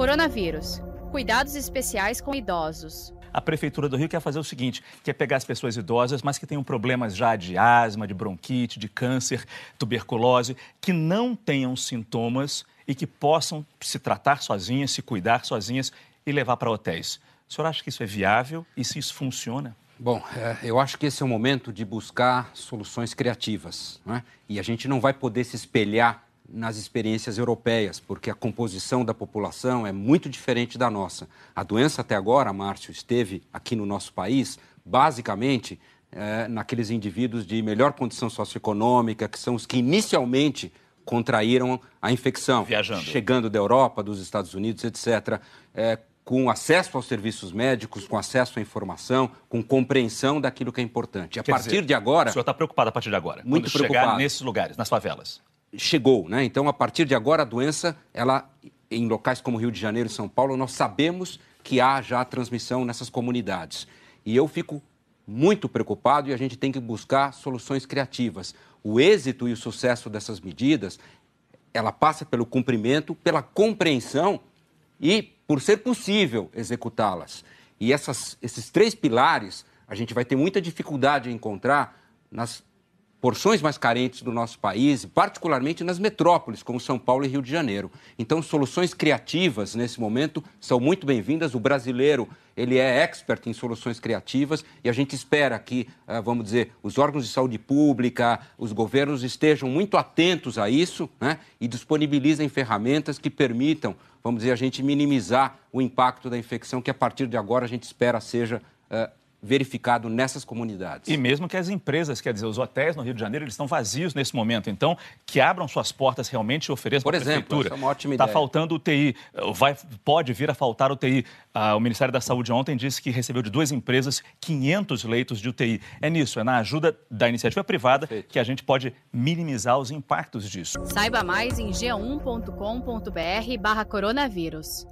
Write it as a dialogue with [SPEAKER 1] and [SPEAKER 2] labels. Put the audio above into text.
[SPEAKER 1] Coronavírus. Cuidados especiais com idosos.
[SPEAKER 2] A Prefeitura do Rio quer fazer o seguinte: quer pegar as pessoas idosas, mas que tenham problemas já de asma, de bronquite, de câncer, tuberculose, que não tenham sintomas e que possam se tratar sozinhas, se cuidar sozinhas e levar para hotéis. O senhor acha que isso é viável e se isso funciona?
[SPEAKER 3] Bom, é, eu acho que esse é o momento de buscar soluções criativas. Não é? E a gente não vai poder se espelhar nas experiências europeias, porque a composição da população é muito diferente da nossa. A doença até agora, Márcio, esteve aqui no nosso país, basicamente, é, naqueles indivíduos de melhor condição socioeconômica, que são os que inicialmente contraíram a infecção.
[SPEAKER 2] Viajando.
[SPEAKER 3] Chegando da Europa, dos Estados Unidos, etc. É, com acesso aos serviços médicos, com acesso à informação, com compreensão daquilo que é importante. A
[SPEAKER 2] Quer
[SPEAKER 3] partir
[SPEAKER 2] dizer,
[SPEAKER 3] de agora.
[SPEAKER 2] O senhor está preocupado a partir de agora?
[SPEAKER 3] Muito
[SPEAKER 2] quando chegar
[SPEAKER 3] preocupado.
[SPEAKER 2] nesses lugares, nas favelas?
[SPEAKER 3] Chegou, né? Então, a partir de agora, a doença, ela, em locais como Rio de Janeiro e São Paulo, nós sabemos que há já transmissão nessas comunidades. E eu fico muito preocupado e a gente tem que buscar soluções criativas. O êxito e o sucesso dessas medidas, ela passa pelo cumprimento, pela compreensão e por ser possível executá-las. E essas, esses três pilares a gente vai ter muita dificuldade em encontrar nas porções mais carentes do nosso país, particularmente nas metrópoles, como São Paulo e Rio de Janeiro. Então, soluções criativas nesse momento são muito bem-vindas. O brasileiro, ele é expert em soluções criativas e a gente espera que, ah, vamos dizer, os órgãos de saúde pública, os governos estejam muito atentos a isso né, e disponibilizem ferramentas que permitam, vamos dizer, a gente minimizar o impacto da infecção que a partir de agora a gente espera seja ah, verificado nessas comunidades.
[SPEAKER 2] E mesmo que as empresas, quer dizer, os hotéis no Rio de Janeiro, eles estão vazios nesse momento. Então, que abram suas portas realmente e ofereçam
[SPEAKER 3] Por exemplo,
[SPEAKER 2] prefeitura.
[SPEAKER 3] essa é uma ótima
[SPEAKER 2] Está faltando UTI, vai, pode vir a faltar UTI. Ah, o Ministério da Saúde ontem disse que recebeu de duas empresas 500 leitos de UTI. É nisso, é na ajuda da iniciativa privada
[SPEAKER 3] Perfeito.
[SPEAKER 2] que a gente pode minimizar os impactos disso.
[SPEAKER 1] Saiba mais em g1.com.br barra coronavírus.